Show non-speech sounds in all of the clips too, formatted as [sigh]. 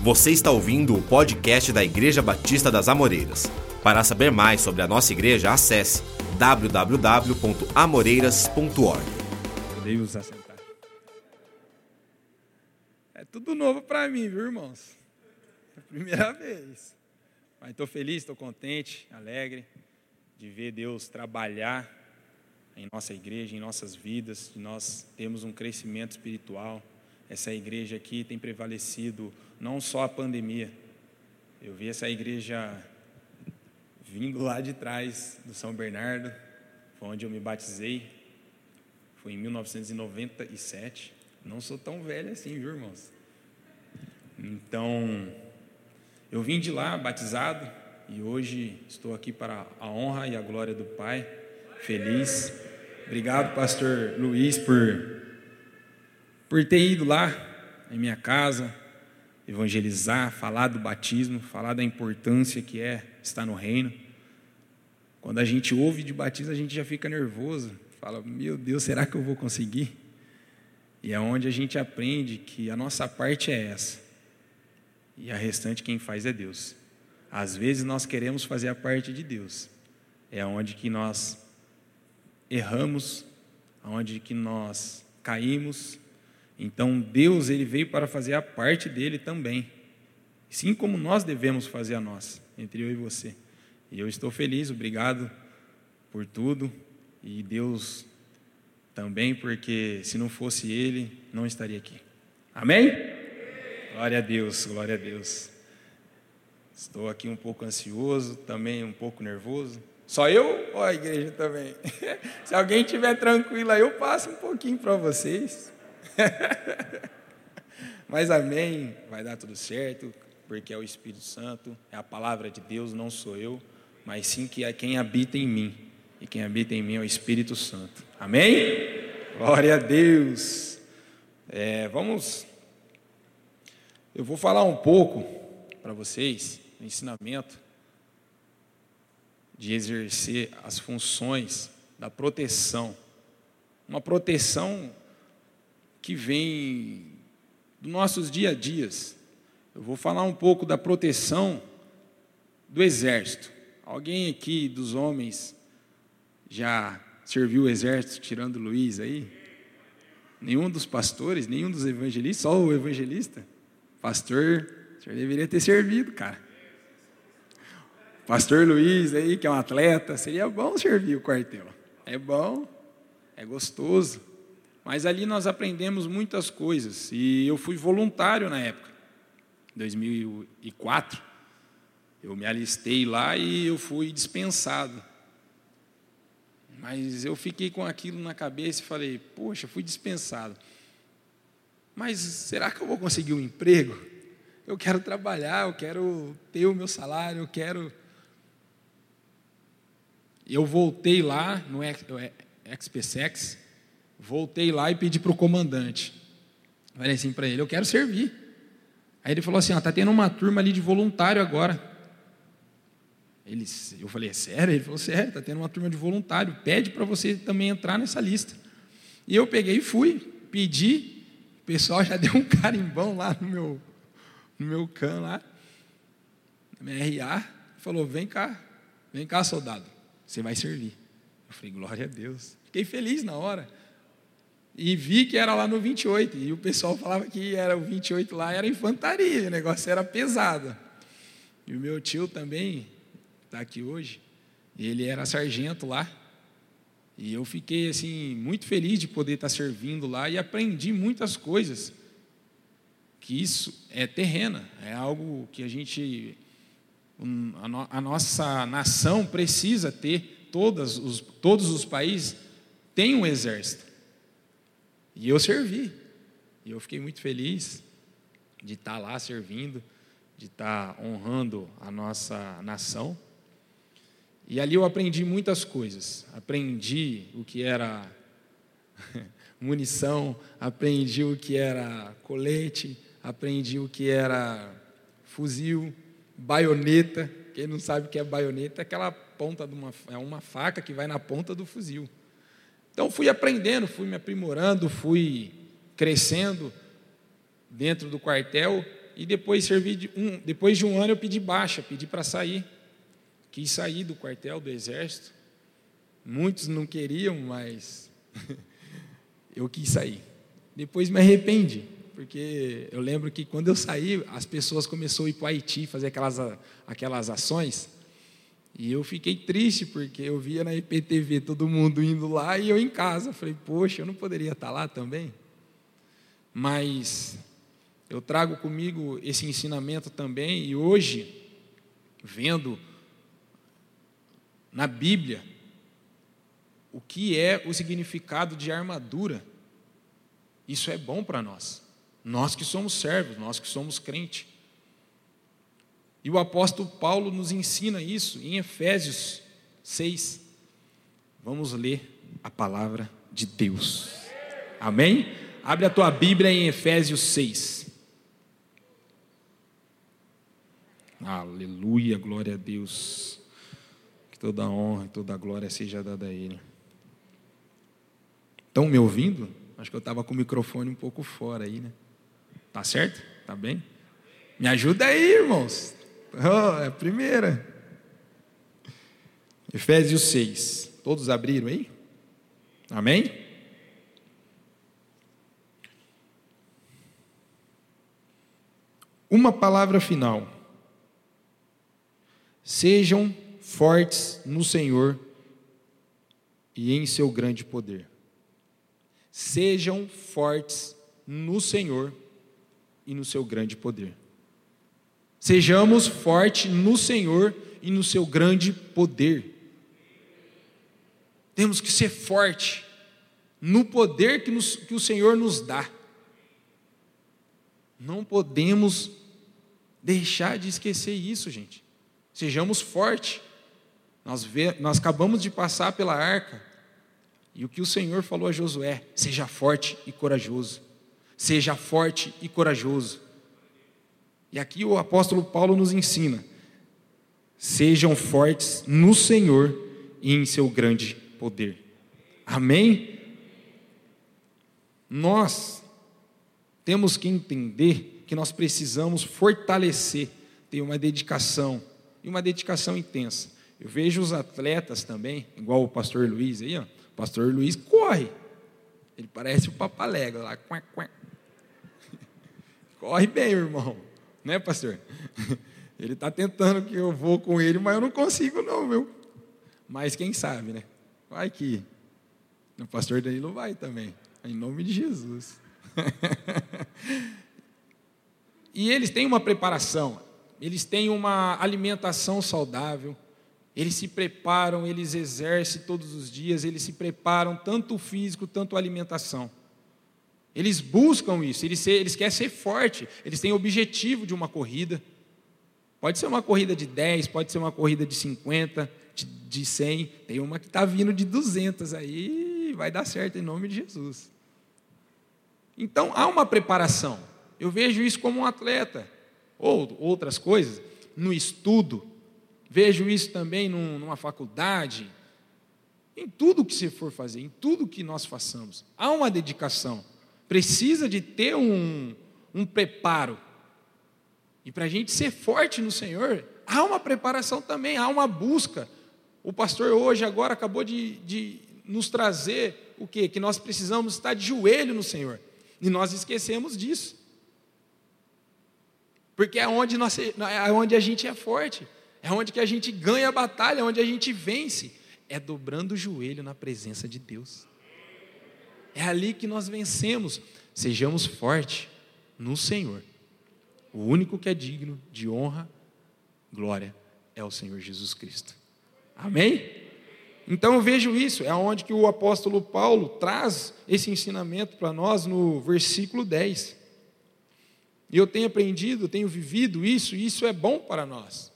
Você está ouvindo o podcast da Igreja Batista das Amoreiras. Para saber mais sobre a nossa igreja, acesse www.amoreiras.org. Deus assentar. É tudo novo para mim, viu, irmãos? É a primeira [laughs] vez. Mas estou feliz, estou contente, alegre de ver Deus trabalhar em nossa igreja, em nossas vidas, de nós temos um crescimento espiritual. Essa igreja aqui tem prevalecido não só a pandemia. Eu vi essa igreja vindo lá de trás do São Bernardo, foi onde eu me batizei. Foi em 1997. Não sou tão velho assim, viu, irmãos? Então, eu vim de lá batizado e hoje estou aqui para a honra e a glória do Pai. Feliz. Obrigado, pastor Luiz, por por ter ido lá em minha casa, evangelizar, falar do batismo, falar da importância que é estar no reino. Quando a gente ouve de batismo, a gente já fica nervoso, fala: Meu Deus, será que eu vou conseguir? E é onde a gente aprende que a nossa parte é essa, e a restante quem faz é Deus. Às vezes nós queremos fazer a parte de Deus, é onde que nós erramos, onde que nós caímos, então Deus ele veio para fazer a parte dele também, assim como nós devemos fazer a nossa, entre eu e você. E eu estou feliz, obrigado por tudo e Deus também, porque se não fosse Ele, não estaria aqui. Amém? Glória a Deus, glória a Deus. Estou aqui um pouco ansioso, também um pouco nervoso. Só eu ou a igreja também? [laughs] Se alguém estiver tranquilo aí, eu passo um pouquinho para vocês. [laughs] Mas amém, vai dar tudo certo, porque é o Espírito Santo, é a palavra de Deus, não sou eu, mas sim que é quem habita em mim. E quem habita em mim é o Espírito Santo. Amém? Glória a Deus. É, vamos. Eu vou falar um pouco para vocês, o ensinamento de exercer as funções da proteção. Uma proteção que vem dos nossos dia a dias. Eu vou falar um pouco da proteção do exército. Alguém aqui dos homens já serviu o exército, tirando o Luiz aí? Nenhum dos pastores, nenhum dos evangelistas, só o evangelista? Pastor, o senhor deveria ter servido, cara. Pastor Luiz aí, que é um atleta, seria bom servir o quartel. É bom, é gostoso. Mas ali nós aprendemos muitas coisas. E eu fui voluntário na época, 2004. Eu me alistei lá e eu fui dispensado. Mas eu fiquei com aquilo na cabeça e falei: Poxa, fui dispensado. Mas será que eu vou conseguir um emprego? Eu quero trabalhar, eu quero ter o meu salário, eu quero. Eu voltei lá no XPSEX, Voltei lá e pedi para o comandante. Falei assim para ele: Eu quero servir. Aí ele falou assim: Está tendo uma turma ali de voluntário agora. Ele, eu falei: É sério? Ele falou: Sério, está tendo uma turma de voluntário. Pede para você também entrar nessa lista. E eu peguei e fui. Pedi. O pessoal já [laughs] deu um carimbão lá no meu, no meu can lá, na minha RA. Falou: Vem cá, vem cá, soldado. Você vai servir. Eu falei: Glória a Deus. Fiquei feliz na hora e vi que era lá no 28. E o pessoal falava que era o 28 lá, era infantaria, o negócio era pesado. E o meu tio também está aqui hoje, ele era sargento lá. E eu fiquei assim muito feliz de poder estar servindo lá e aprendi muitas coisas. Que isso é terrena, é algo que a gente a, nossa nação precisa ter, todos os, todos os países têm um exército. E eu servi. E eu fiquei muito feliz de estar lá servindo, de estar honrando a nossa nação. E ali eu aprendi muitas coisas. Aprendi o que era [laughs] munição, aprendi o que era colete, aprendi o que era fuzil, baioneta. Quem não sabe o que é baioneta, é aquela ponta de uma, é uma faca que vai na ponta do fuzil. Então fui aprendendo, fui me aprimorando, fui crescendo dentro do quartel e depois servi de um, depois de um ano eu pedi baixa, pedi para sair. Quis sair do quartel do exército. Muitos não queriam, mas [laughs] eu quis sair. Depois me arrependi, porque eu lembro que quando eu saí, as pessoas começaram a ir para o Haiti fazer aquelas, aquelas ações. E eu fiquei triste, porque eu via na IPTV todo mundo indo lá e eu em casa. Falei, poxa, eu não poderia estar lá também? Mas eu trago comigo esse ensinamento também, e hoje, vendo na Bíblia o que é o significado de armadura, isso é bom para nós. Nós que somos servos, nós que somos crente. E o apóstolo Paulo nos ensina isso em Efésios 6. Vamos ler a palavra de Deus. Amém? Abre a tua Bíblia em Efésios 6. Aleluia, glória a Deus. Que toda a honra e toda a glória seja dada a Ele. Estão me ouvindo? Acho que eu estava com o microfone um pouco fora aí, né? Tá certo? Tá bem? Me ajuda aí, irmãos. Oh, é a primeira. Efésios 6. Todos abriram aí? Amém? Uma palavra final. Sejam fortes no Senhor e em seu grande poder. Sejam fortes no Senhor e no seu grande poder. Sejamos fortes no Senhor e no seu grande poder. Temos que ser forte no poder que, nos, que o Senhor nos dá. Não podemos deixar de esquecer isso, gente. Sejamos fortes. Nós, vê, nós acabamos de passar pela arca. E o que o Senhor falou a Josué: seja forte e corajoso. Seja forte e corajoso. E aqui o apóstolo Paulo nos ensina: sejam fortes no Senhor e em seu grande poder. Amém? Nós temos que entender que nós precisamos fortalecer, ter uma dedicação, e uma dedicação intensa. Eu vejo os atletas também, igual o pastor Luiz aí, ó. O pastor Luiz corre. Ele parece o papalega lá. [laughs] Corre bem, irmão. Né, pastor? [laughs] Ele está tentando que eu vou com ele, mas eu não consigo, não, meu. Mas quem sabe, né? Vai que. O pastor Danilo vai também. Em nome de Jesus. [laughs] e eles têm uma preparação eles têm uma alimentação saudável, eles se preparam, eles exercem todos os dias, eles se preparam tanto o físico, tanto a alimentação. Eles buscam isso, eles, eles querem ser forte, eles têm objetivo de uma corrida. Pode ser uma corrida de 10, pode ser uma corrida de 50, de, de 100, tem uma que está vindo de 200 aí, vai dar certo em nome de Jesus. Então há uma preparação. Eu vejo isso como um atleta ou outras coisas, no estudo, vejo isso também numa faculdade, em tudo que você for fazer, em tudo que nós façamos, há uma dedicação, precisa de ter um, um preparo. E para a gente ser forte no Senhor, há uma preparação também, há uma busca. O pastor hoje, agora, acabou de, de nos trazer o quê? Que nós precisamos estar de joelho no Senhor. E nós esquecemos disso. Porque é onde, nós, é onde a gente é forte, é onde que a gente ganha a batalha, é onde a gente vence. É dobrando o joelho na presença de Deus. É ali que nós vencemos. Sejamos fortes no Senhor. O único que é digno de honra, glória, é o Senhor Jesus Cristo. Amém? Então eu vejo isso, é onde que o apóstolo Paulo traz esse ensinamento para nós no versículo 10. E eu tenho aprendido, tenho vivido isso, e isso é bom para nós.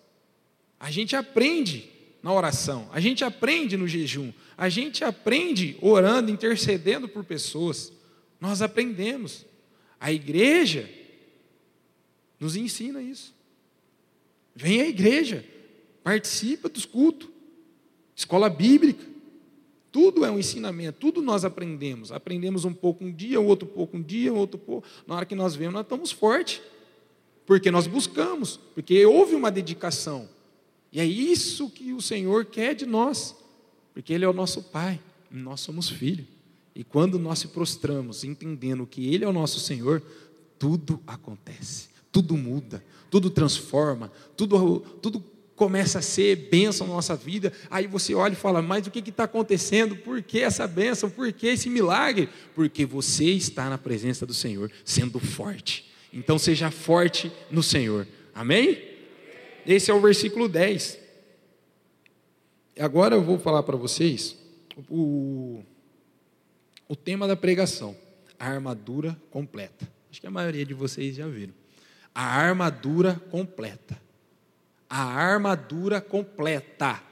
A gente aprende na oração, a gente aprende no jejum, a gente aprende orando, intercedendo por pessoas. Nós aprendemos. A igreja nos ensina isso. Vem à igreja, participa dos cultos, escola bíblica. Tudo é um ensinamento, tudo nós aprendemos. Aprendemos um pouco um dia, outro pouco um dia, outro pouco. Na hora que nós vemos, nós estamos fortes. Porque nós buscamos, porque houve uma dedicação. E é isso que o Senhor quer de nós, porque Ele é o nosso Pai, nós somos filhos. E quando nós se prostramos, entendendo que Ele é o nosso Senhor, tudo acontece, tudo muda, tudo transforma, tudo, tudo começa a ser bênção na nossa vida. Aí você olha e fala: Mas o que está acontecendo? Por que essa bênção? Por que esse milagre? Porque você está na presença do Senhor, sendo forte. Então seja forte no Senhor. Amém? Esse é o versículo 10. Agora eu vou falar para vocês o, o tema da pregação: a armadura completa. Acho que a maioria de vocês já viram. A armadura completa. A armadura completa.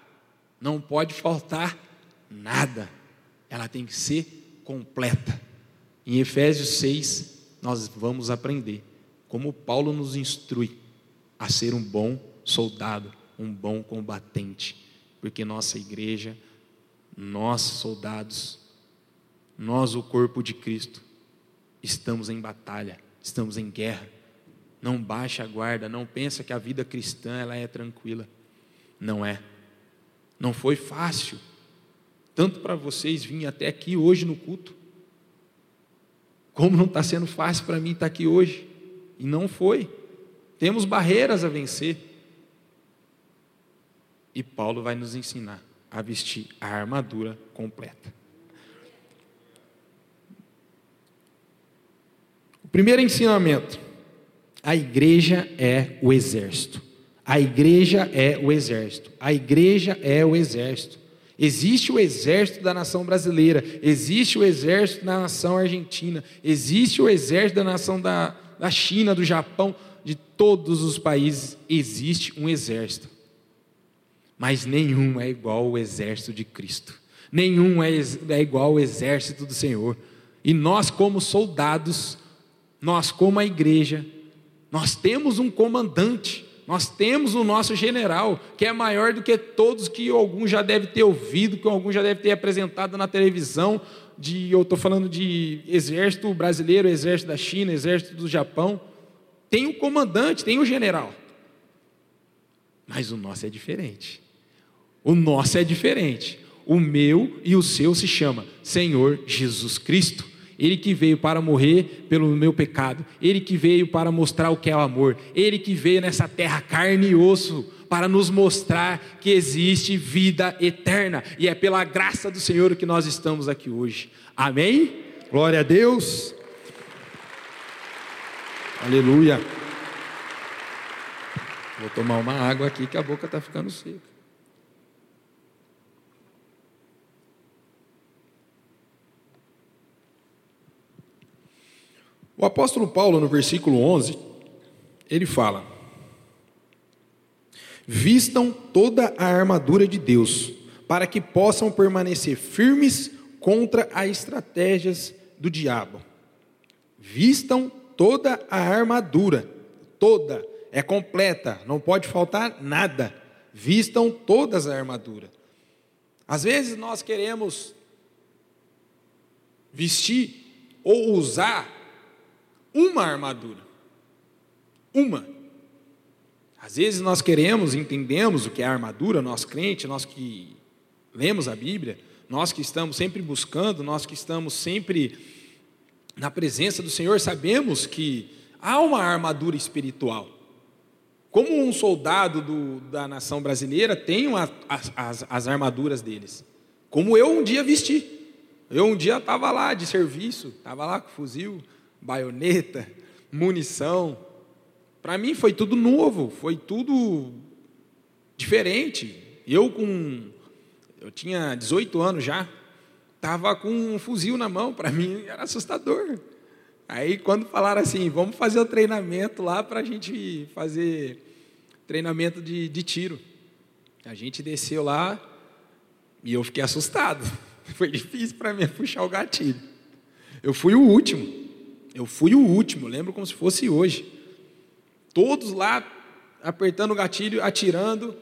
Não pode faltar nada. Ela tem que ser completa. Em Efésios 6, nós vamos aprender como Paulo nos instrui a ser um bom soldado, um bom combatente, porque nossa igreja, nós soldados, nós, o corpo de Cristo, estamos em batalha, estamos em guerra. Não baixa a guarda, não pensa que a vida cristã ela é tranquila. Não é. Não foi fácil. Tanto para vocês virem até aqui hoje no culto, como não está sendo fácil para mim estar aqui hoje. E não foi. Temos barreiras a vencer. E Paulo vai nos ensinar a vestir a armadura completa. O primeiro ensinamento: a igreja é o exército. A igreja é o exército. A igreja é o exército. Existe o exército da nação brasileira, existe o exército da nação argentina, existe o exército da nação da, da China, do Japão, de todos os países, existe um exército. Mas nenhum é igual ao exército de Cristo. Nenhum é, é igual ao exército do Senhor. E nós, como soldados, nós, como a igreja, nós temos um comandante, nós temos o nosso general, que é maior do que todos que algum já deve ter ouvido, que algum já deve ter apresentado na televisão, de, eu estou falando de exército brasileiro, exército da China, exército do Japão. Tem o comandante, tem o general. Mas o nosso é diferente. O nosso é diferente. O meu e o seu se chama Senhor Jesus Cristo. Ele que veio para morrer pelo meu pecado, ele que veio para mostrar o que é o amor, ele que veio nessa terra carne e osso para nos mostrar que existe vida eterna e é pela graça do Senhor que nós estamos aqui hoje. Amém? Glória a Deus. Aleluia. Vou tomar uma água aqui que a boca está ficando seca. O apóstolo Paulo, no versículo 11, ele fala: Vistam toda a armadura de Deus, para que possam permanecer firmes contra as estratégias do diabo. Vistam toda a armadura, toda, é completa, não pode faltar nada. Vistam todas a armadura. Às vezes nós queremos vestir ou usar uma armadura. Uma. Às vezes nós queremos, entendemos o que é armadura, nós crentes, nós que lemos a Bíblia, nós que estamos sempre buscando, nós que estamos sempre na presença do Senhor, sabemos que há uma armadura espiritual. Como um soldado do, da nação brasileira tem as, as, as armaduras deles. Como eu um dia vesti. Eu um dia estava lá de serviço, estava lá com fuzil, baioneta, munição. Para mim foi tudo novo, foi tudo diferente. Eu com eu tinha 18 anos já, estava com um fuzil na mão, para mim era assustador. Aí quando falaram assim, vamos fazer o treinamento lá para a gente fazer treinamento de, de tiro. A gente desceu lá e eu fiquei assustado. [laughs] Foi difícil para mim puxar o gatilho. Eu fui o último. Eu fui o último, lembro como se fosse hoje. Todos lá apertando o gatilho, atirando.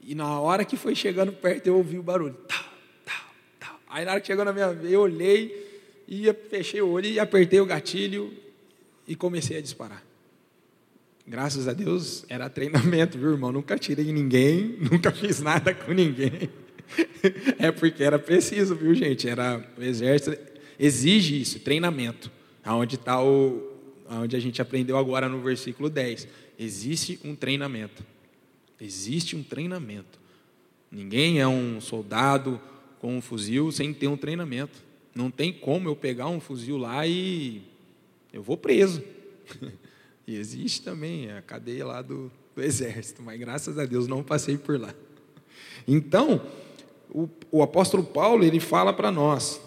E na hora que foi chegando perto, eu ouvi o barulho. Aí na hora que chegou na minha vez, eu olhei, e fechei o olho e apertei o gatilho e comecei a disparar. Graças a Deus era treinamento, viu, irmão? Nunca tirei ninguém, [laughs] nunca fiz nada com ninguém. [laughs] É porque era preciso, viu, gente? Era o exército exige isso, treinamento. Aonde está o, aonde a gente aprendeu agora no versículo 10. Existe um treinamento. Existe um treinamento. Ninguém é um soldado com um fuzil sem ter um treinamento. Não tem como eu pegar um fuzil lá e eu vou preso. [laughs] E existe também a cadeia lá do, do exército, mas graças a Deus não passei por lá. Então, o, o apóstolo Paulo ele fala para nós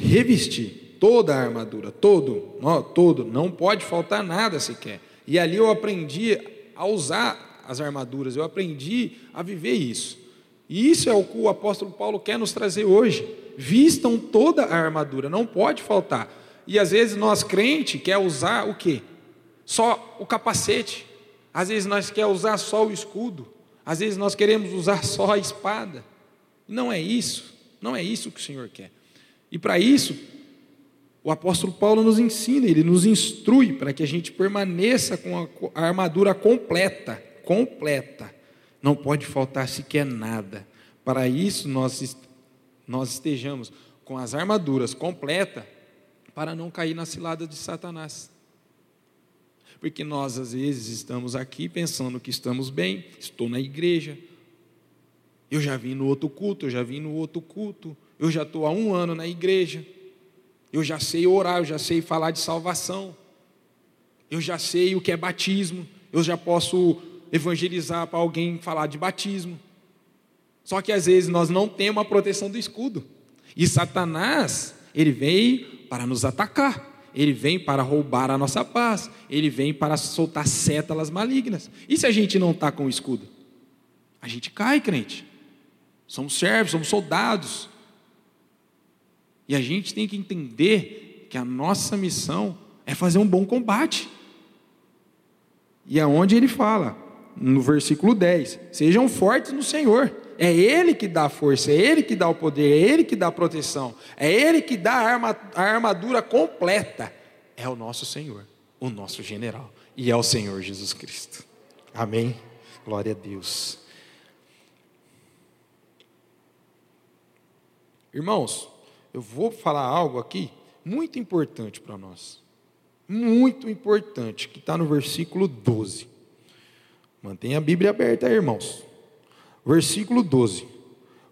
revestir toda a armadura, todo, não, todo, não pode faltar nada sequer. E ali eu aprendi a usar as armaduras, eu aprendi a viver isso. E isso é o que o apóstolo Paulo quer nos trazer hoje. Vistam toda a armadura, não pode faltar. E às vezes nós crente quer usar o quê? Só o capacete. Às vezes nós quer usar só o escudo. Às vezes nós queremos usar só a espada. Não é isso. Não é isso que o Senhor quer. E para isso, o apóstolo Paulo nos ensina, ele nos instrui para que a gente permaneça com a, armadura completa, completa. Não pode faltar sequer nada. Para isso nós nós estejamos com as armaduras completas para não cair na cilada de Satanás. Porque nós, às vezes, estamos aqui pensando que estamos bem, estou na igreja, eu já vim no outro culto, eu já vim no outro culto, eu já estou há um ano na igreja, eu já sei orar, eu já sei falar de salvação, eu já sei o que é batismo, eu já posso evangelizar para alguém falar de batismo. Só que às vezes nós não temos a proteção do escudo. E Satanás, ele veio para nos atacar. Ele vem para roubar a nossa paz. Ele vem para soltar sétalas malignas. E se a gente não está com o escudo? A gente cai, crente. Somos servos, somos soldados. E a gente tem que entender que a nossa missão é fazer um bom combate. E é onde ele fala, no versículo 10: Sejam fortes no Senhor é Ele que dá força, é Ele que dá o poder, é Ele que dá a proteção, é Ele que dá a, arma, a armadura completa. É o nosso Senhor, o nosso general, e é o Senhor Jesus Cristo. Amém? Glória a Deus. Irmãos, eu vou falar algo aqui muito importante para nós. Muito importante, que está no versículo 12. Mantenha a Bíblia aberta, irmãos. Versículo 12: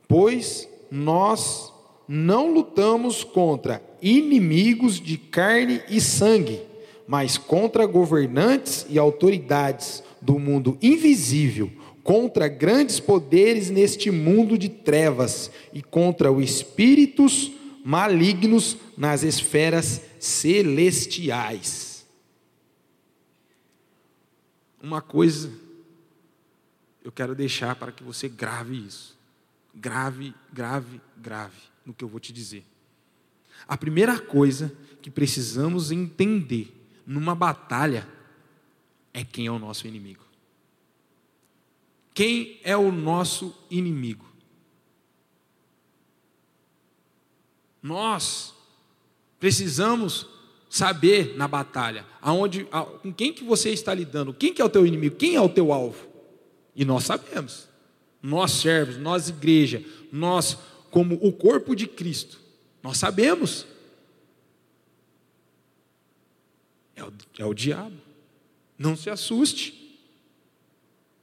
Pois nós não lutamos contra inimigos de carne e sangue, mas contra governantes e autoridades do mundo invisível, contra grandes poderes neste mundo de trevas e contra os espíritos malignos nas esferas celestiais. Uma coisa eu quero deixar para que você grave isso. Grave, grave, grave no que eu vou te dizer. A primeira coisa que precisamos entender numa batalha é quem é o nosso inimigo. Quem é o nosso inimigo? Nós precisamos saber na batalha aonde, com quem que você está lidando, quem que é o teu inimigo, quem é o teu alvo. E nós sabemos. Nós servos, nós igreja, nós como o corpo de Cristo, nós sabemos. É o, é o diabo. Não se assuste.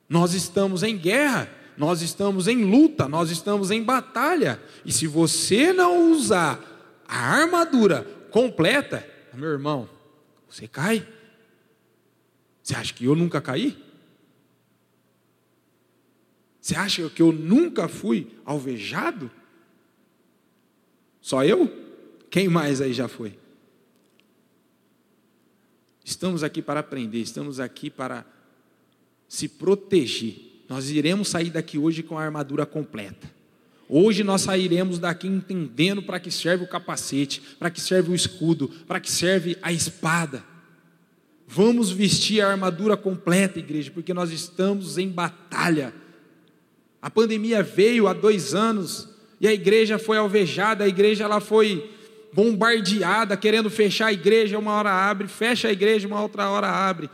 Nós estamos em guerra, nós estamos em luta, nós estamos em batalha. E se você não usar a armadura completa, meu irmão, você cai. Você acha que eu nunca caí? Você acha que eu nunca fui alvejado? Só eu? Quem mais aí já foi? Estamos aqui para aprender, estamos aqui para se proteger. Nós iremos sair daqui hoje com a armadura completa. Hoje nós sairemos daqui entendendo para que serve o capacete, para que serve o escudo, para que serve a espada. Vamos vestir a armadura completa, igreja, porque nós estamos em batalha. A pandemia veio há dois anos e a igreja foi alvejada, a igreja ela foi bombardeada, querendo fechar a igreja, uma hora abre, fecha a igreja, uma outra hora abre.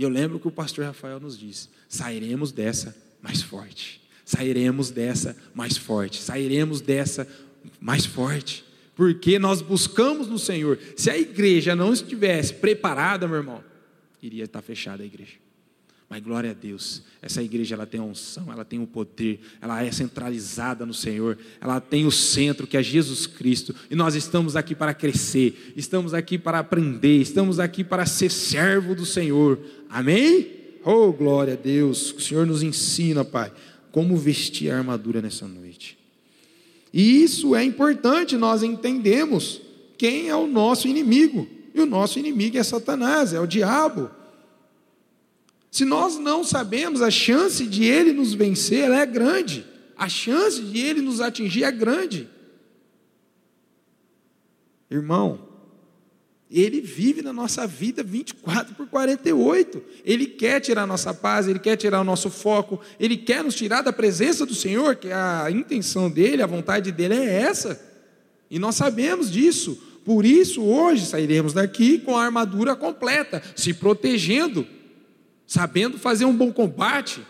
E eu lembro que o pastor Rafael nos disse: sairemos dessa mais forte, sairemos dessa mais forte, sairemos dessa mais forte, porque nós buscamos no Senhor. Se a igreja não estivesse preparada, meu irmão, iria estar fechada a igreja. Mas glória a Deus, essa igreja ela tem a unção, ela tem o poder, ela é centralizada no Senhor, ela tem o centro que é Jesus Cristo, e nós estamos aqui para crescer, estamos aqui para aprender, estamos aqui para ser servo do Senhor. Amém? Oh, glória a Deus, o Senhor nos ensina, Pai, como vestir a armadura nessa noite. E isso é importante nós entendemos quem é o nosso inimigo. E o nosso inimigo é Satanás, é o diabo. Se nós não sabemos, a chance de ele nos vencer é grande. A chance de ele nos atingir é grande. Irmão, ele vive na nossa vida 24 por 48. Ele quer tirar a nossa paz, ele quer tirar o nosso foco, ele quer nos tirar da presença do Senhor, que a intenção dele, a vontade dele é essa. E nós sabemos disso. Por isso, hoje sairemos daqui com a armadura completa, se protegendo sabendo fazer um bom combate,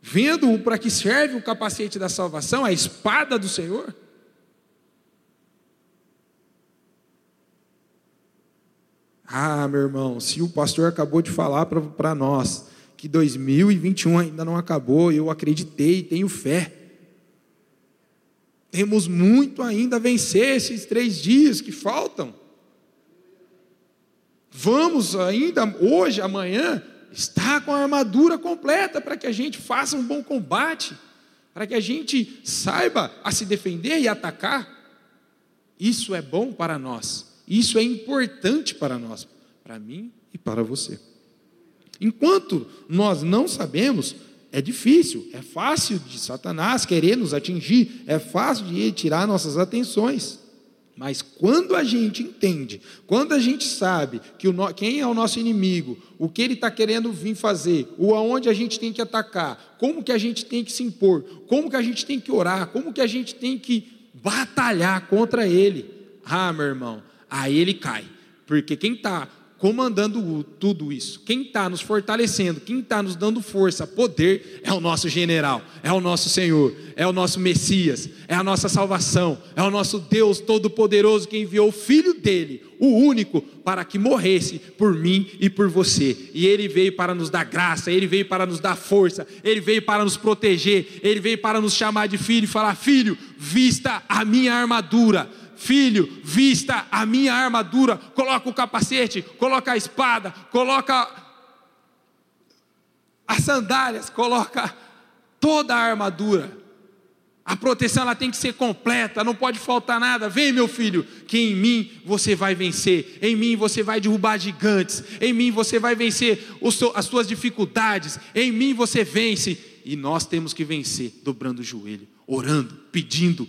vendo para que serve o capacete da salvação, a espada do Senhor. Ah, meu irmão, se o pastor acabou de falar para nós que 2021 ainda não acabou, eu acreditei, tenho fé. Temos muito ainda a vencer esses três dias que faltam. Vamos ainda hoje, amanhã, estar com a armadura completa para que a gente faça um bom combate, para que a gente saiba a se defender e atacar. Isso é bom para nós, isso é importante para nós, para mim e para você. Enquanto nós não sabemos, é difícil, é fácil de Satanás querer nos atingir, é fácil de tirar nossas atenções. Mas quando a gente entende, quando a gente sabe que o, quem é o nosso inimigo, o que ele está querendo vir fazer, o aonde a gente tem que atacar, como que a gente tem que se impor, como que a gente tem que orar, como que a gente tem que batalhar contra ele, ah, meu irmão, aí ele cai. Porque quem está comandando tudo isso. Quem está nos fortalecendo, quem está nos dando força, poder, é o nosso general, é o nosso Senhor, é o nosso Messias, é a nossa salvação, é o nosso Deus Todo-Poderoso que enviou o Filho dele, o único, para que morresse por mim e por você. E ele veio para nos dar graça, ele veio para nos dar força, ele veio para nos proteger, ele veio para nos chamar de filho e falar: Filho, vista a minha armadura filho, vista a minha armadura, coloca o capacete, coloca a espada, coloca as sandálias, coloca toda a armadura. A proteção ela tem que ser completa, não pode faltar nada. Vem, meu filho, que em mim você vai vencer, em mim você vai derrubar gigantes, em mim você vai vencer as suas dificuldades, em mim você vence. E nós temos que vencer dobrando o joelho, orando, pedindo,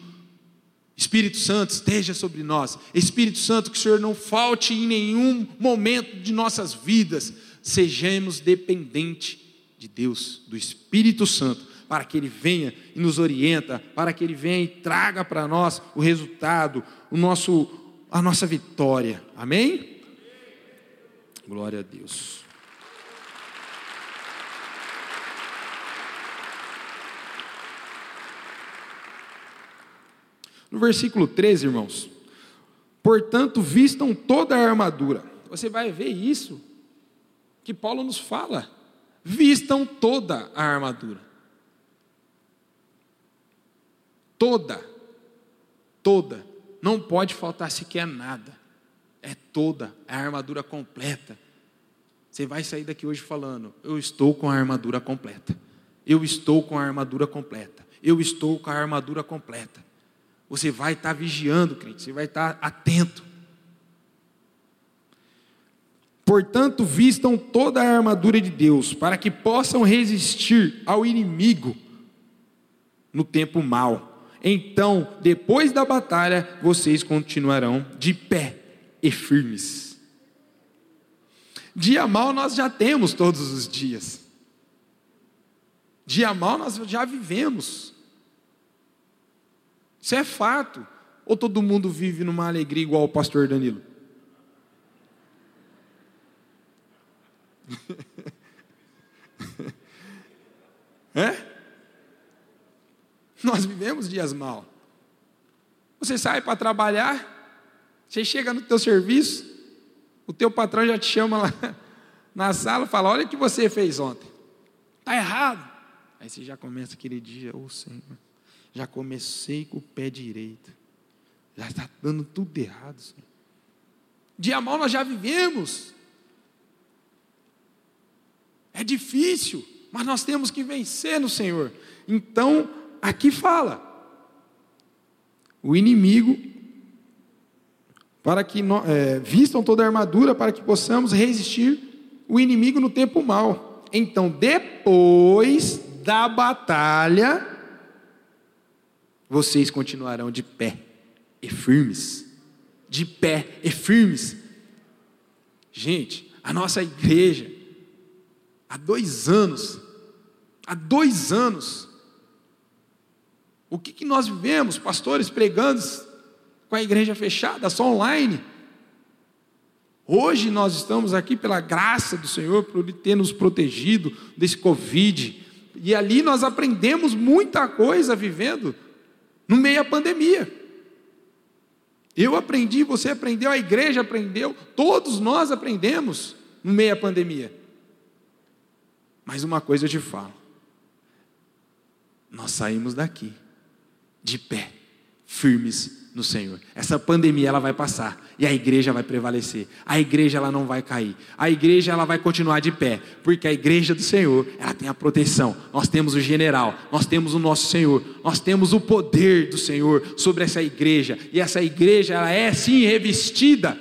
Espírito Santo esteja sobre nós. Espírito Santo, que o Senhor não falte em nenhum momento de nossas vidas. Sejamos dependentes de Deus, do Espírito Santo, para que Ele venha e nos orienta, para que Ele venha e traga para nós o resultado, o nosso, a nossa vitória. Amém? Glória a Deus. No versículo 13, irmãos, portanto, vistam toda a armadura. Você vai ver isso que Paulo nos fala. Vistam toda a armadura. Toda. Toda. Não pode faltar sequer nada. É toda a armadura completa. Você vai sair daqui hoje falando: Eu estou com a armadura completa. Eu estou com a armadura completa. Eu estou com a armadura completa. Você vai estar vigiando, crente, você vai estar atento. Portanto, vistam toda a armadura de Deus, para que possam resistir ao inimigo no tempo mau. Então, depois da batalha, vocês continuarão de pé e firmes. Dia mal nós já temos todos os dias. Dia mal nós já vivemos. Isso é fato. Ou todo mundo vive numa alegria igual o pastor Danilo? [laughs] é? Nós vivemos dias mal. Você sai para trabalhar, você chega no teu serviço, o teu patrão já te chama lá [laughs] na sala fala: Olha o que você fez ontem. Está errado. Aí você já começa aquele dia, ô oh, Senhor, já comecei com o pé direito. Já está dando tudo errado, Senhor. Dia mal nós já vivemos. É difícil, mas nós temos que vencer no Senhor. Então, aqui fala: o inimigo para que é, vistam toda a armadura, para que possamos resistir o inimigo no tempo mal. Então, depois da batalha, vocês continuarão de pé e firmes. De pé e firmes. Gente, a nossa igreja, há dois anos, há dois anos, o que, que nós vivemos, pastores pregando com a igreja fechada, só online. Hoje nós estamos aqui pela graça do Senhor, por Ele ter nos protegido desse Covid. E ali nós aprendemos muita coisa vivendo no meio da pandemia. Eu aprendi, você aprendeu, a igreja aprendeu, todos nós aprendemos no meio da pandemia. Mas uma coisa eu te falo: nós saímos daqui de pé, firmes no Senhor. Essa pandemia ela vai passar e a igreja vai prevalecer. A igreja ela não vai cair. A igreja ela vai continuar de pé, porque a igreja do Senhor, ela tem a proteção. Nós temos o general, nós temos o nosso Senhor, nós temos o poder do Senhor sobre essa igreja. E essa igreja ela é sim revestida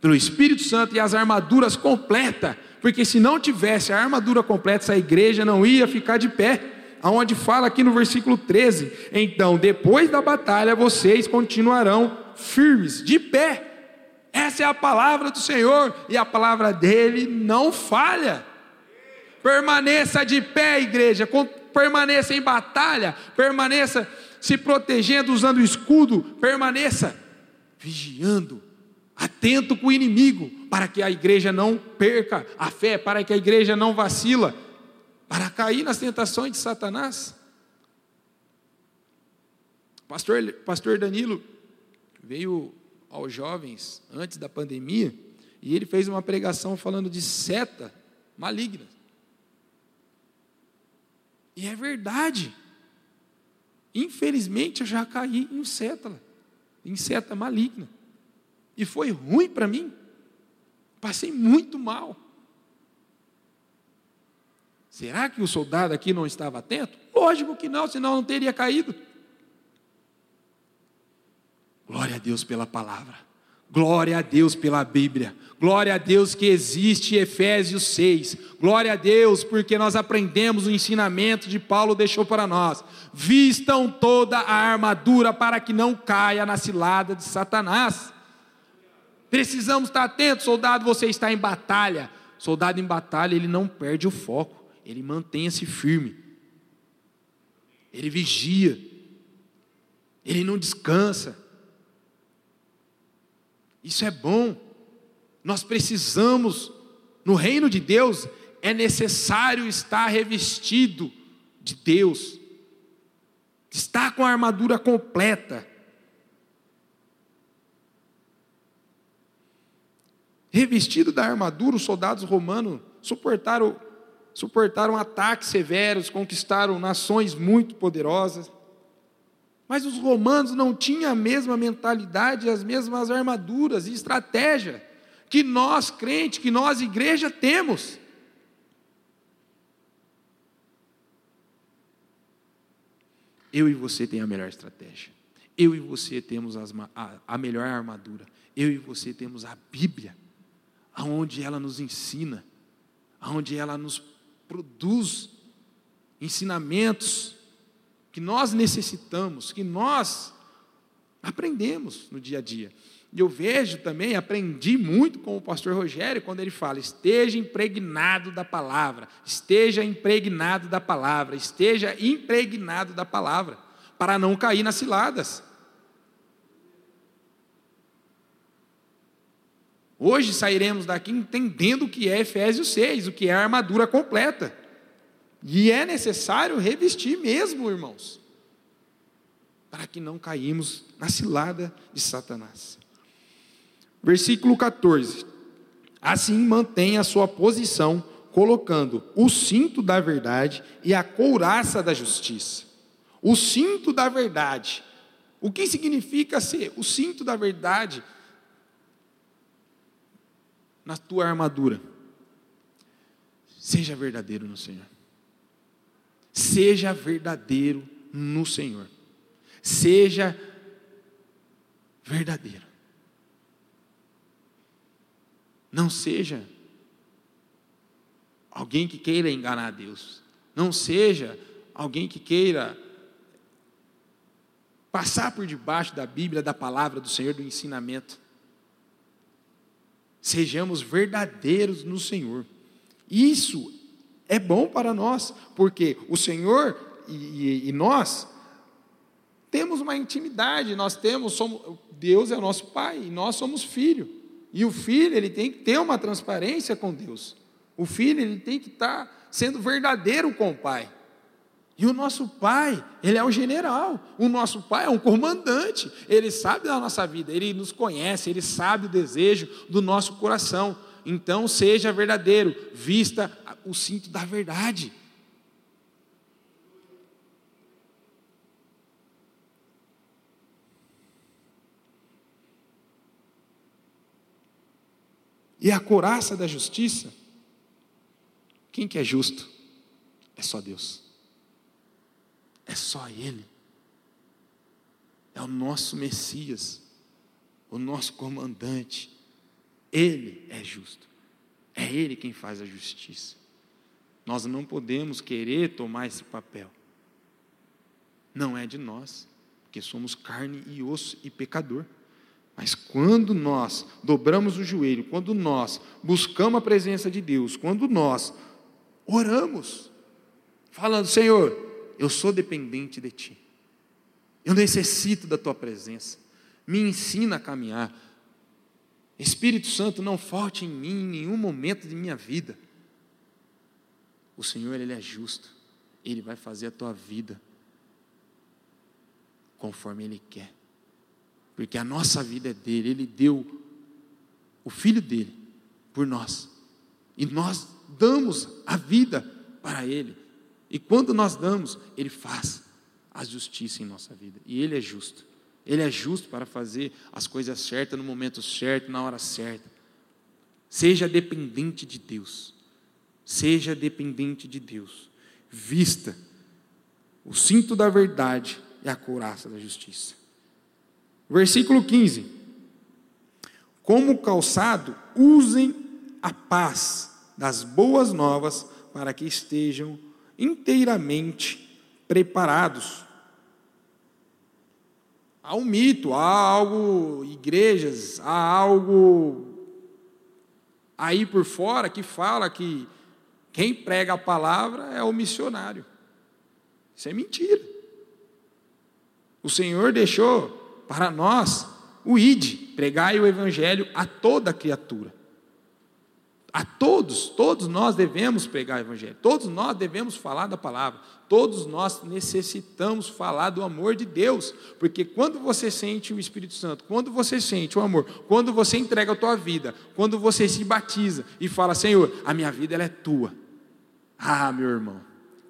pelo Espírito Santo e as armaduras completas, porque se não tivesse a armadura completa, essa igreja não ia ficar de pé aonde fala aqui no versículo 13: Então, depois da batalha, vocês continuarão firmes, de pé. Essa é a palavra do Senhor e a palavra dele não falha. Permaneça de pé, igreja, permaneça em batalha, permaneça se protegendo usando o escudo, permaneça vigiando, atento com o inimigo, para que a igreja não perca a fé, para que a igreja não vacila para cair nas tentações de Satanás. Pastor, pastor Danilo veio aos jovens antes da pandemia e ele fez uma pregação falando de seta maligna. E é verdade. Infelizmente eu já caí em seta, em seta maligna. E foi ruim para mim. Passei muito mal. Será que o soldado aqui não estava atento? Lógico que não, senão não teria caído. Glória a Deus pela palavra. Glória a Deus pela Bíblia. Glória a Deus que existe Efésios 6. Glória a Deus porque nós aprendemos o ensinamento de Paulo deixou para nós. Vistam toda a armadura para que não caia na cilada de Satanás. Precisamos estar atentos, soldado, você está em batalha. Soldado em batalha, ele não perde o foco ele mantenha-se firme, ele vigia, ele não descansa. Isso é bom. Nós precisamos, no reino de Deus, é necessário estar revestido de Deus, estar com a armadura completa. Revestido da armadura, os soldados romanos suportaram suportaram ataques severos, conquistaram nações muito poderosas. Mas os romanos não tinham a mesma mentalidade, as mesmas armaduras e estratégia que nós, crente, que nós, igreja, temos. Eu e você tem a melhor estratégia. Eu e você temos as, a, a melhor armadura. Eu e você temos a Bíblia, aonde ela nos ensina, aonde ela nos produz ensinamentos que nós necessitamos, que nós aprendemos no dia a dia. E eu vejo também, aprendi muito com o pastor Rogério, quando ele fala: esteja impregnado da palavra, esteja impregnado da palavra, esteja impregnado da palavra. Para não cair nas ciladas. Hoje sairemos daqui entendendo o que é Efésios 6, o que é a armadura completa. E é necessário revestir mesmo, irmãos, para que não caímos na cilada de Satanás. Versículo 14. Assim mantém a sua posição, colocando o cinto da verdade e a couraça da justiça. O cinto da verdade. O que significa ser o cinto da verdade na tua armadura? Seja verdadeiro no Senhor. Seja verdadeiro no Senhor. Seja verdadeiro. Não seja alguém que queira enganar Deus. Não seja alguém que queira passar por debaixo da Bíblia, da palavra do Senhor, do ensinamento. Sejamos verdadeiros no Senhor. Isso é bom para nós, porque o Senhor e, e, e nós temos uma intimidade, nós temos, somos, Deus é nosso Pai e nós somos filho. E o filho, ele tem que ter uma transparência com Deus. O filho, ele tem que estar sendo verdadeiro com o Pai. E o nosso pai, ele é o general, o nosso pai é um comandante, ele sabe da nossa vida, ele nos conhece, ele sabe o desejo do nosso coração. Então, seja verdadeiro, vista o cinto da verdade. E a coraça da justiça, quem que é justo? É só Deus. É só Ele. É o nosso Messias, o nosso comandante. Ele é justo. É Ele quem faz a justiça. Nós não podemos querer tomar esse papel. Não é de nós, porque somos carne e osso e pecador. Mas quando nós dobramos o joelho, quando nós buscamos a presença de Deus, quando nós oramos, falando: Senhor, eu sou dependente de Ti, eu necessito da Tua presença, me ensina a caminhar. Espírito Santo, não falte em mim em nenhum momento de minha vida. O Senhor, Ele é justo, Ele vai fazer a tua vida conforme Ele quer, porque a nossa vida é dele, Ele deu o Filho dele por nós, e nós damos a vida para Ele, e quando nós damos, Ele faz a justiça em nossa vida, e Ele é justo. Ele é justo para fazer as coisas certas no momento certo, na hora certa. Seja dependente de Deus. Seja dependente de Deus. Vista o cinto da verdade e a couraça da justiça. Versículo 15. Como calçado, usem a paz das boas novas para que estejam inteiramente preparados. Há um mito, há algo, igrejas, há algo aí por fora que fala que quem prega a palavra é o missionário. Isso é mentira. O Senhor deixou para nós o id, pregai o evangelho a toda criatura. A todos, todos nós devemos pregar o evangelho. Todos nós devemos falar da palavra. Todos nós necessitamos falar do amor de Deus, porque quando você sente o Espírito Santo, quando você sente o amor, quando você entrega a tua vida, quando você se batiza e fala: "Senhor, a minha vida ela é tua", ah, meu irmão,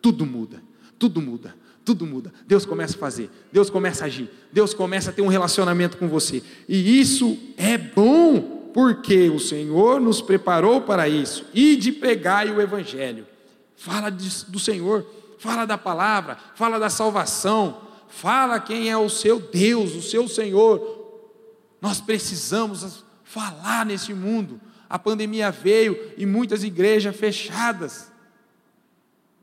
tudo muda, tudo muda, tudo muda. Deus começa a fazer, Deus começa a agir, Deus começa a ter um relacionamento com você. E isso é bom, porque o Senhor nos preparou para isso. E de pregar o Evangelho. Fala do Senhor, fala da palavra, fala da salvação, fala quem é o seu Deus, o seu Senhor. Nós precisamos falar nesse mundo. A pandemia veio e muitas igrejas fechadas.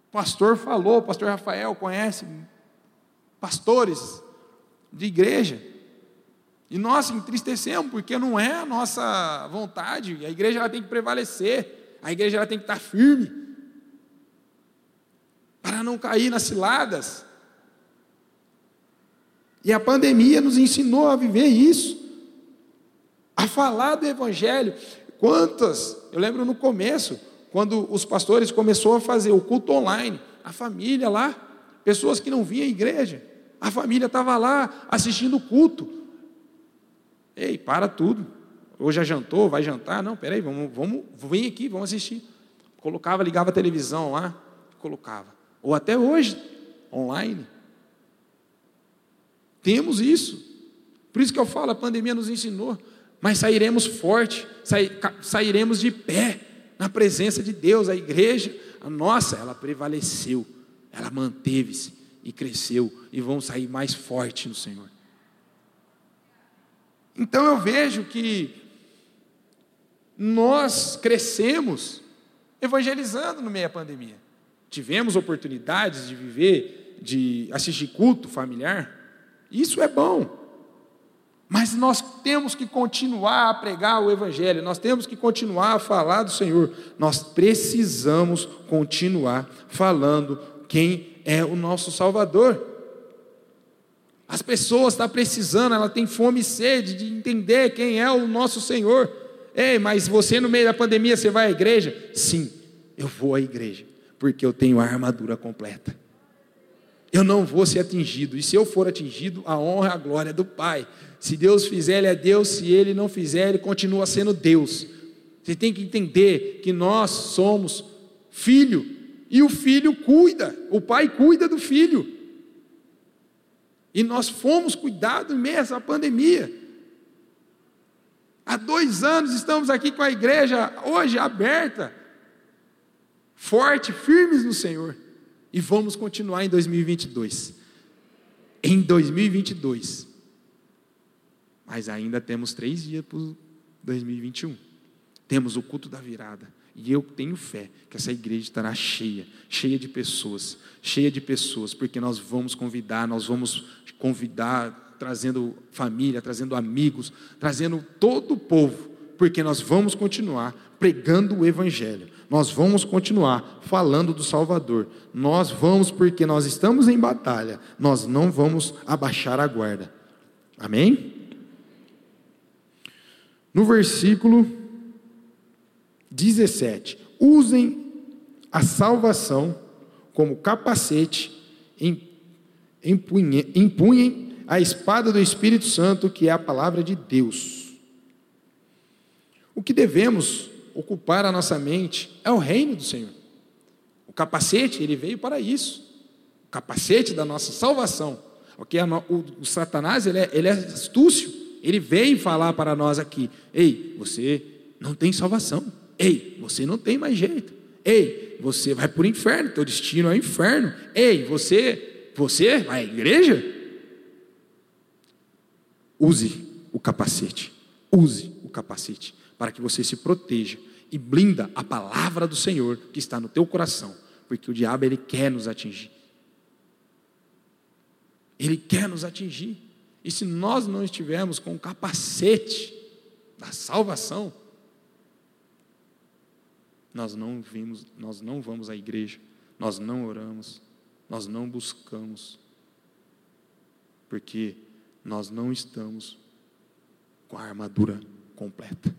O pastor falou, o pastor Rafael conhece pastores de igreja. E nós entristecemos, porque não é a nossa vontade. A igreja ela tem que prevalecer, a igreja ela tem que estar firme, para não cair nas ciladas. E a pandemia nos ensinou a viver isso, a falar do Evangelho. Quantas, eu lembro no começo, quando os pastores começaram a fazer o culto online, a família lá, pessoas que não vinham à igreja, a família estava lá assistindo o culto. Ei, para tudo. Hoje já jantou, vai jantar? Não, peraí, vamos, vamos, vem aqui, vamos assistir. Colocava, ligava a televisão lá, colocava. Ou até hoje, online. Temos isso. Por isso que eu falo, a pandemia nos ensinou. Mas sairemos forte, sairemos de pé na presença de Deus. A igreja, a nossa, ela prevaleceu, ela manteve-se e cresceu e vão sair mais forte no Senhor. Então eu vejo que nós crescemos evangelizando no meio da pandemia. Tivemos oportunidades de viver, de assistir culto familiar, isso é bom. Mas nós temos que continuar a pregar o Evangelho, nós temos que continuar a falar do Senhor, nós precisamos continuar falando quem é o nosso Salvador. As pessoas estão precisando, ela tem fome e sede de entender quem é o nosso Senhor. Ei, mas você no meio da pandemia você vai à igreja? Sim, eu vou à igreja, porque eu tenho a armadura completa eu não vou ser atingido. E se eu for atingido, a honra e a glória é do Pai. Se Deus fizer, Ele é Deus. Se Ele não fizer, Ele continua sendo Deus. Você tem que entender que nós somos filho. E o filho cuida. O pai cuida do filho. E nós fomos cuidados mesmo a pandemia. Há dois anos estamos aqui com a igreja hoje aberta, forte, firmes no Senhor. E vamos continuar em 2022. Em 2022. Mas ainda temos três dias para 2021. Temos o culto da virada. E eu tenho fé que essa igreja estará cheia, cheia de pessoas, cheia de pessoas, porque nós vamos convidar, nós vamos convidar, trazendo família, trazendo amigos, trazendo todo o povo, porque nós vamos continuar pregando o Evangelho. Nós vamos continuar falando do Salvador. Nós vamos, porque nós estamos em batalha, nós não vamos abaixar a guarda. Amém? No versículo 17: usem a salvação como capacete, empunhem, empunhem a espada do Espírito Santo, que é a palavra de Deus. O que devemos ocupar a nossa mente é o reino do Senhor. O capacete, ele veio para isso. O capacete da nossa salvação. O, o Satanás, ele é, ele é astúcio. Ele veio falar para nós aqui: Ei, você não tem salvação. Ei, você não tem mais jeito. Ei, você vai para o inferno, teu destino é o inferno. Ei, você, você vai à igreja? Use o capacete. Use o capacete para que você se proteja e blinda a palavra do Senhor que está no teu coração, porque o diabo ele quer nos atingir. Ele quer nos atingir. E se nós não estivermos com o capacete da salvação, nós não vimos, nós não vamos à igreja, nós não oramos, nós não buscamos, porque nós não estamos com a armadura completa.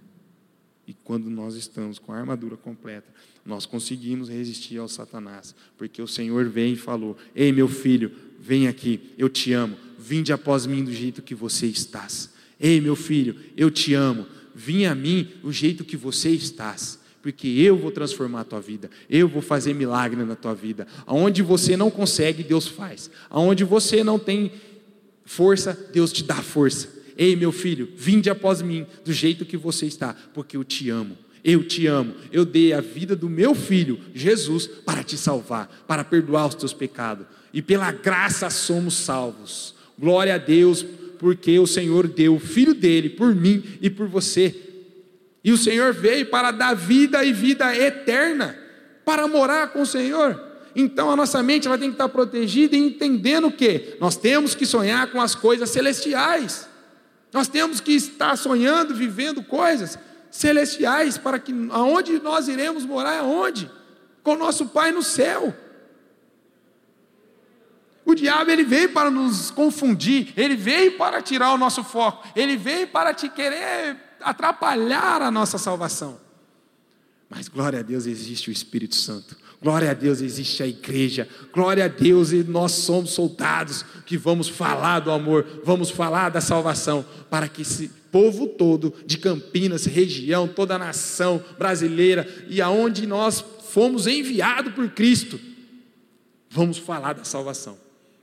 E quando nós estamos com a armadura completa, nós conseguimos resistir ao Satanás, porque o Senhor vem e falou: Ei, meu filho, vem aqui, eu te amo, vinde após mim do jeito que você estás. Ei, meu filho, eu te amo, vim a mim do jeito que você estás porque eu vou transformar a tua vida, eu vou fazer milagre na tua vida. Aonde você não consegue, Deus faz. Aonde você não tem força, Deus te dá força. Ei, meu filho, vinde após mim do jeito que você está, porque eu te amo. Eu te amo. Eu dei a vida do meu filho, Jesus, para te salvar, para perdoar os teus pecados. E pela graça somos salvos. Glória a Deus, porque o Senhor deu o filho dele por mim e por você. E o Senhor veio para dar vida e vida eterna, para morar com o Senhor. Então a nossa mente ela tem que estar protegida e entendendo que nós temos que sonhar com as coisas celestiais. Nós temos que estar sonhando, vivendo coisas celestiais para que aonde nós iremos morar é onde? Com nosso Pai no céu. O diabo ele veio para nos confundir, ele veio para tirar o nosso foco, ele veio para te querer atrapalhar a nossa salvação. Mas glória a Deus existe o Espírito Santo. Glória a Deus existe a igreja. Glória a Deus e nós somos soldados que vamos falar do amor, vamos falar da salvação para que esse povo todo de Campinas, região, toda a nação brasileira e aonde nós fomos enviados por Cristo, vamos falar da salvação.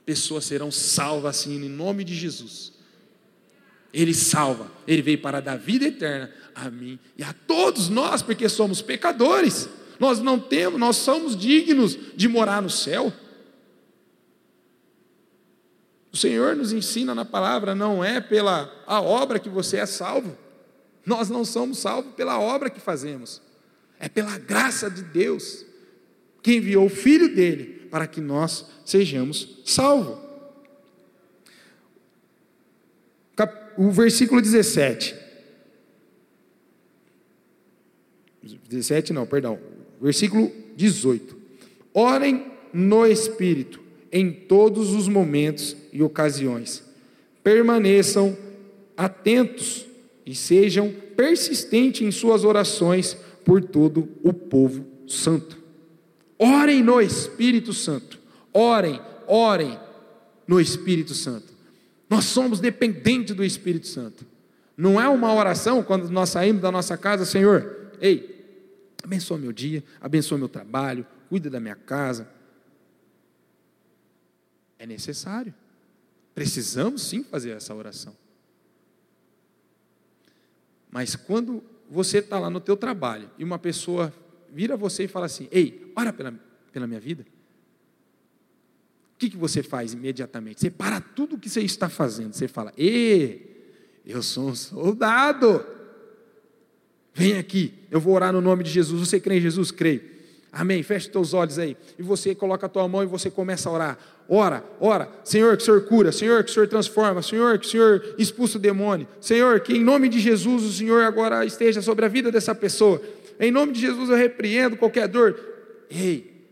Pessoas serão salvas assim em nome de Jesus. Ele salva, ele veio para dar vida eterna a mim e a todos nós, porque somos pecadores. Nós não temos, nós somos dignos de morar no céu. O Senhor nos ensina na palavra, não é pela a obra que você é salvo. Nós não somos salvos pela obra que fazemos. É pela graça de Deus que enviou o filho dele para que nós sejamos salvos. O versículo 17. 17 não, perdão. Versículo 18. Orem no Espírito em todos os momentos e ocasiões. Permaneçam atentos e sejam persistentes em suas orações por todo o povo santo. Orem no Espírito Santo. Orem, orem no Espírito Santo. Nós somos dependentes do Espírito Santo. Não é uma oração quando nós saímos da nossa casa, Senhor, ei, abençoa meu dia, abençoa meu trabalho, cuida da minha casa. É necessário. Precisamos sim fazer essa oração. Mas quando você está lá no teu trabalho e uma pessoa vira você e fala assim, ei, ora pela, pela minha vida. Que, que você faz imediatamente? Você para tudo o que você está fazendo. Você fala, ei, eu sou um soldado. Vem aqui, eu vou orar no nome de Jesus. Você crê em Jesus? Creio. Amém. Feche teus olhos aí. E você coloca a tua mão e você começa a orar. Ora, ora. Senhor, que o Senhor cura. Senhor, que o Senhor transforma. Senhor, que o Senhor expulsa o demônio. Senhor, que em nome de Jesus o Senhor agora esteja sobre a vida dessa pessoa. Em nome de Jesus eu repreendo qualquer dor. Ei,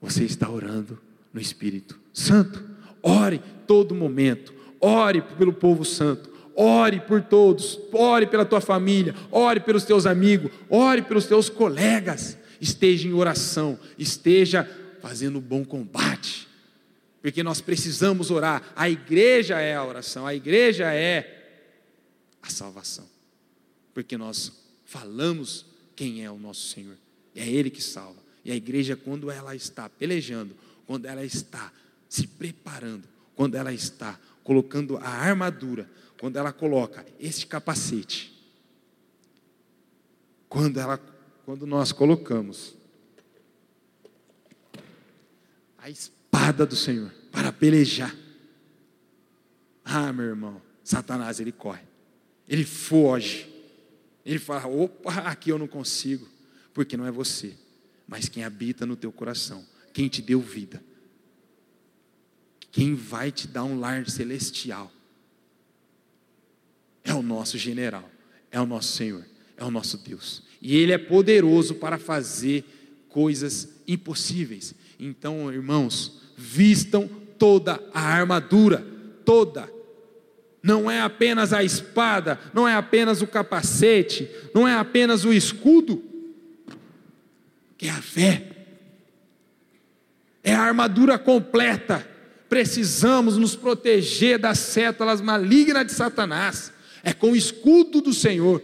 você está orando no Espírito Santo. Ore todo momento. Ore pelo povo santo. Ore por todos. Ore pela tua família. Ore pelos teus amigos. Ore pelos teus colegas esteja em oração, esteja fazendo bom combate, porque nós precisamos orar. A igreja é a oração, a igreja é a salvação, porque nós falamos quem é o nosso Senhor, é Ele que salva. E a igreja, quando ela está pelejando, quando ela está se preparando, quando ela está colocando a armadura, quando ela coloca este capacete, quando ela quando nós colocamos a espada do Senhor para pelejar. Ah, meu irmão, Satanás ele corre, ele foge, ele fala: opa, aqui eu não consigo, porque não é você, mas quem habita no teu coração, quem te deu vida, quem vai te dar um lar celestial, é o nosso general, é o nosso Senhor, é o nosso Deus. E Ele é poderoso para fazer coisas impossíveis. Então, irmãos, vistam toda a armadura, toda. Não é apenas a espada, não é apenas o capacete, não é apenas o escudo, que é a fé. É a armadura completa. Precisamos nos proteger das sétalas malignas de Satanás. É com o escudo do Senhor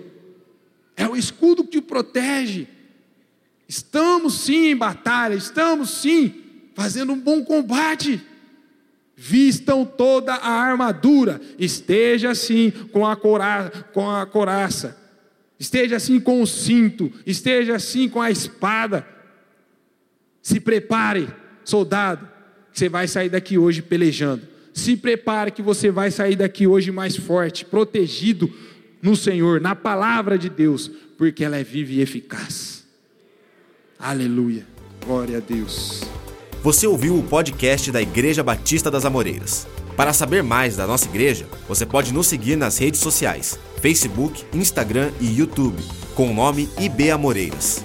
é o escudo que o protege. Estamos sim em batalha, estamos sim fazendo um bom combate. Vistam toda a armadura, esteja assim com a, cora, com a coraça, esteja assim com o cinto, esteja assim com a espada. Se prepare, soldado, você vai sair daqui hoje pelejando. Se prepare que você vai sair daqui hoje mais forte, protegido no Senhor, na palavra de Deus, porque ela é viva e eficaz. Aleluia. Glória a Deus. Você ouviu o podcast da Igreja Batista das Amoreiras. Para saber mais da nossa igreja, você pode nos seguir nas redes sociais: Facebook, Instagram e YouTube, com o nome IB Amoreiras.